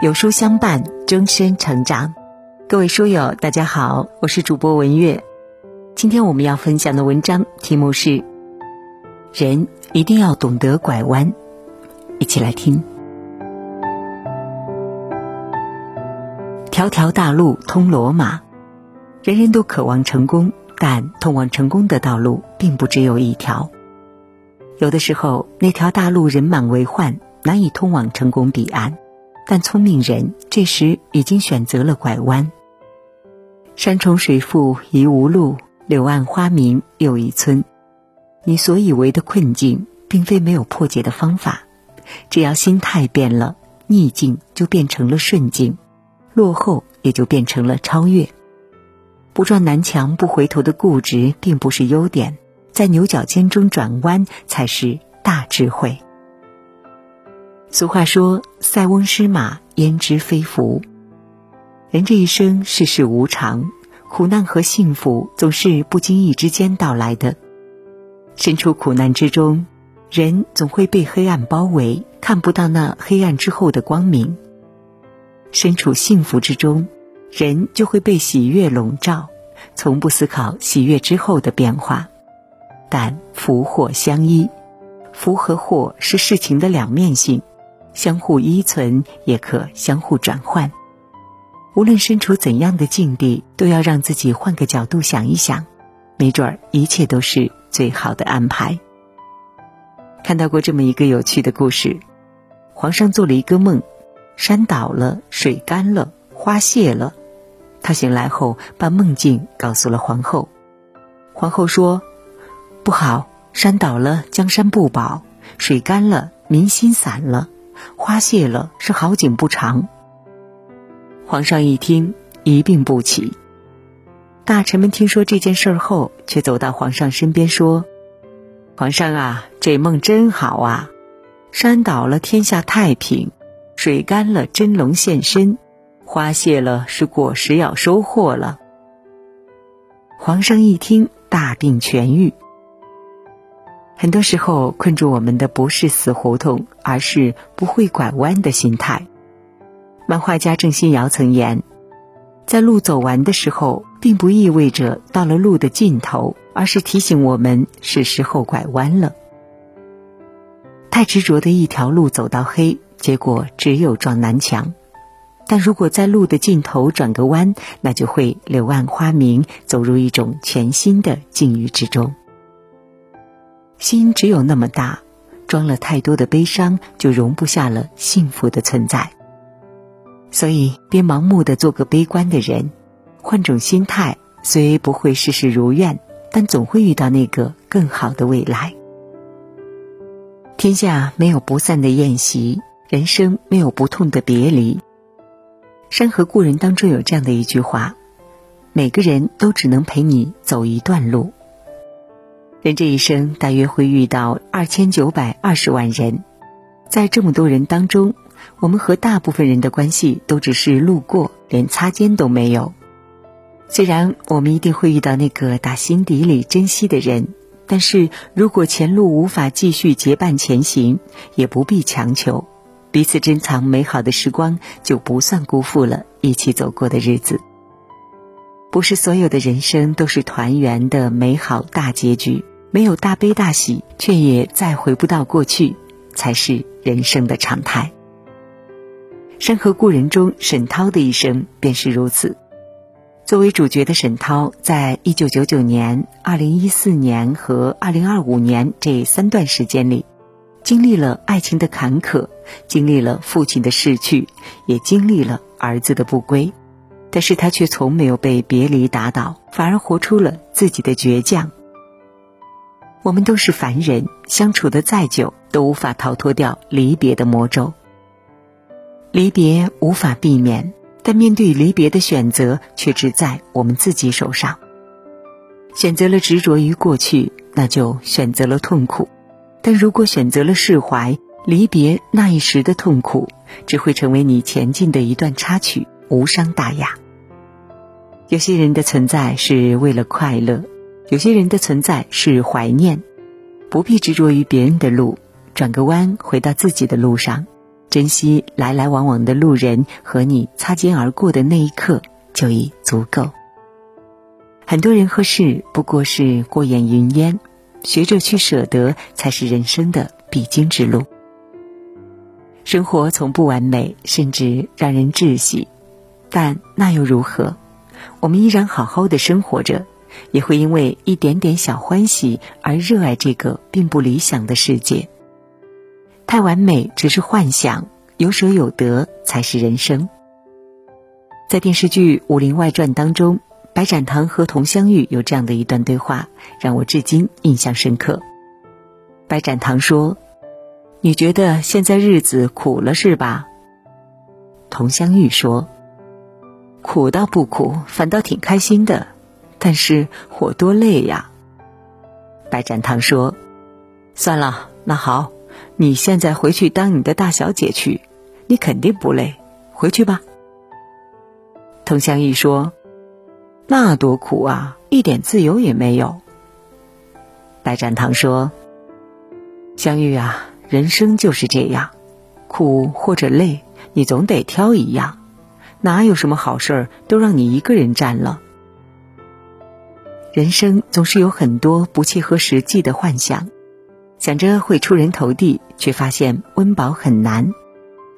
有书相伴，终身成长。各位书友，大家好，我是主播文月。今天我们要分享的文章题目是：人一定要懂得拐弯。一起来听。条条大路通罗马，人人都渴望成功，但通往成功的道路并不只有一条。有的时候，那条大路人满为患，难以通往成功彼岸。但聪明人这时已经选择了拐弯。山重水复疑无路，柳暗花明又一村。你所以为的困境，并非没有破解的方法，只要心态变了，逆境就变成了顺境，落后也就变成了超越。不撞南墙不回头的固执，并不是优点，在牛角尖中转弯才是大智慧。俗话说：“塞翁失马，焉知非福。”人这一生世事无常，苦难和幸福总是不经意之间到来的。身处苦难之中，人总会被黑暗包围，看不到那黑暗之后的光明；身处幸福之中，人就会被喜悦笼罩，从不思考喜悦之后的变化。但福祸相依，福和祸是事情的两面性。相互依存，也可相互转换。无论身处怎样的境地，都要让自己换个角度想一想，没准儿一切都是最好的安排。看到过这么一个有趣的故事：皇上做了一个梦，山倒了，水干了，花谢了。他醒来后，把梦境告诉了皇后。皇后说：“不好，山倒了，江山不保；水干了，民心散了。”花谢了是好景不长。皇上一听一病不起。大臣们听说这件事后，却走到皇上身边说：“皇上啊，这梦真好啊！山倒了天下太平，水干了真龙现身，花谢了是果实要收获了。”皇上一听大病痊愈。很多时候，困住我们的不是死胡同，而是不会拐弯的心态。漫画家郑欣瑶曾言：“在路走完的时候，并不意味着到了路的尽头，而是提醒我们是时候拐弯了。”太执着的一条路走到黑，结果只有撞南墙；但如果在路的尽头转个弯，那就会柳暗花明，走入一种全新的境遇之中。心只有那么大，装了太多的悲伤，就容不下了幸福的存在。所以，别盲目的做个悲观的人，换种心态，虽不会事事如愿，但总会遇到那个更好的未来。天下没有不散的宴席，人生没有不痛的别离。《山河故人》当中有这样的一句话：每个人都只能陪你走一段路。人这一生大约会遇到二千九百二十万人，在这么多人当中，我们和大部分人的关系都只是路过，连擦肩都没有。虽然我们一定会遇到那个打心底里珍惜的人，但是如果前路无法继续结伴前行，也不必强求，彼此珍藏美好的时光，就不算辜负了一起走过的日子。不是所有的人生都是团圆的美好大结局，没有大悲大喜，却也再回不到过去，才是人生的常态。《山河故人》中沈涛的一生便是如此。作为主角的沈涛，在一九九九年、二零一四年和二零二五年这三段时间里，经历了爱情的坎坷，经历了父亲的逝去，也经历了儿子的不归。但是他却从没有被别离打倒，反而活出了自己的倔强。我们都是凡人，相处的再久，都无法逃脱掉离别的魔咒。离别无法避免，但面对离别的选择却只在我们自己手上。选择了执着于过去，那就选择了痛苦；但如果选择了释怀，离别那一时的痛苦，只会成为你前进的一段插曲。无伤大雅。有些人的存在是为了快乐，有些人的存在是怀念。不必执着于别人的路，转个弯回到自己的路上，珍惜来来往往的路人和你擦肩而过的那一刻就已足够。很多人和事不过是过眼云烟，学着去舍得，才是人生的必经之路。生活从不完美，甚至让人窒息，但那又如何？我们依然好好的生活着，也会因为一点点小欢喜而热爱这个并不理想的世界。太完美只是幻想，有舍有得才是人生。在电视剧《武林外传》当中，白展堂和佟湘玉有这样的一段对话，让我至今印象深刻。白展堂说。你觉得现在日子苦了是吧？佟湘玉说：“苦倒不苦，反倒挺开心的。但是活多累呀。”白展堂说：“算了，那好，你现在回去当你的大小姐去，你肯定不累，回去吧。”佟湘玉说：“那多苦啊，一点自由也没有。”白展堂说：“湘玉啊。”人生就是这样，苦或者累，你总得挑一样，哪有什么好事儿都让你一个人占了？人生总是有很多不切合实际的幻想，想着会出人头地，却发现温饱很难；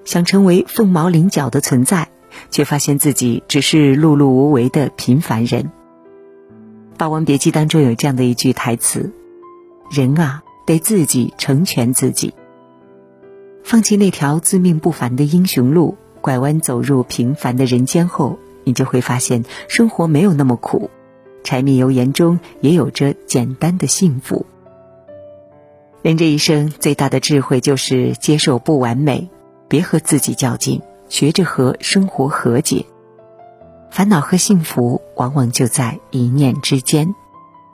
想成为凤毛麟角的存在，却发现自己只是碌碌无为的平凡人。《霸王别姬》当中有这样的一句台词：“人啊，得自己成全自己。”放弃那条自命不凡的英雄路，拐弯走入平凡的人间后，你就会发现生活没有那么苦，柴米油盐中也有着简单的幸福。人这一生最大的智慧就是接受不完美，别和自己较劲，学着和生活和解。烦恼和幸福往往就在一念之间，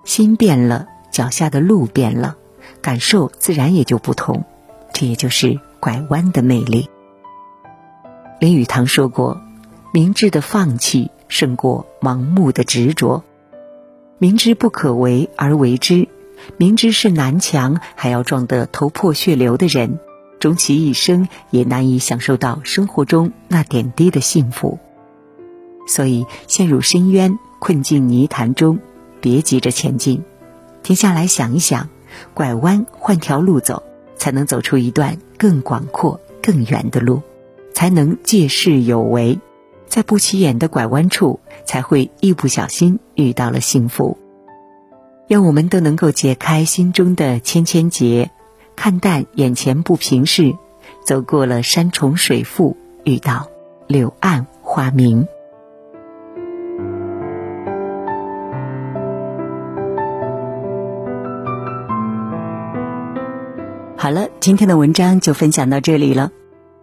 心变了，脚下的路变了，感受自然也就不同。这也就是拐弯的魅力。林语堂说过：“明智的放弃胜过盲目的执着。明知不可为而为之，明知是南墙还要撞得头破血流的人，终其一生也难以享受到生活中那点滴的幸福。所以，陷入深渊、困进泥潭中，别急着前进，停下来想一想，拐弯换条路走。”才能走出一段更广阔、更远的路，才能借势有为，在不起眼的拐弯处，才会一不小心遇到了幸福。愿我们都能够解开心中的千千结，看淡眼前不平事，走过了山重水复，遇到柳暗花明。好了，今天的文章就分享到这里了。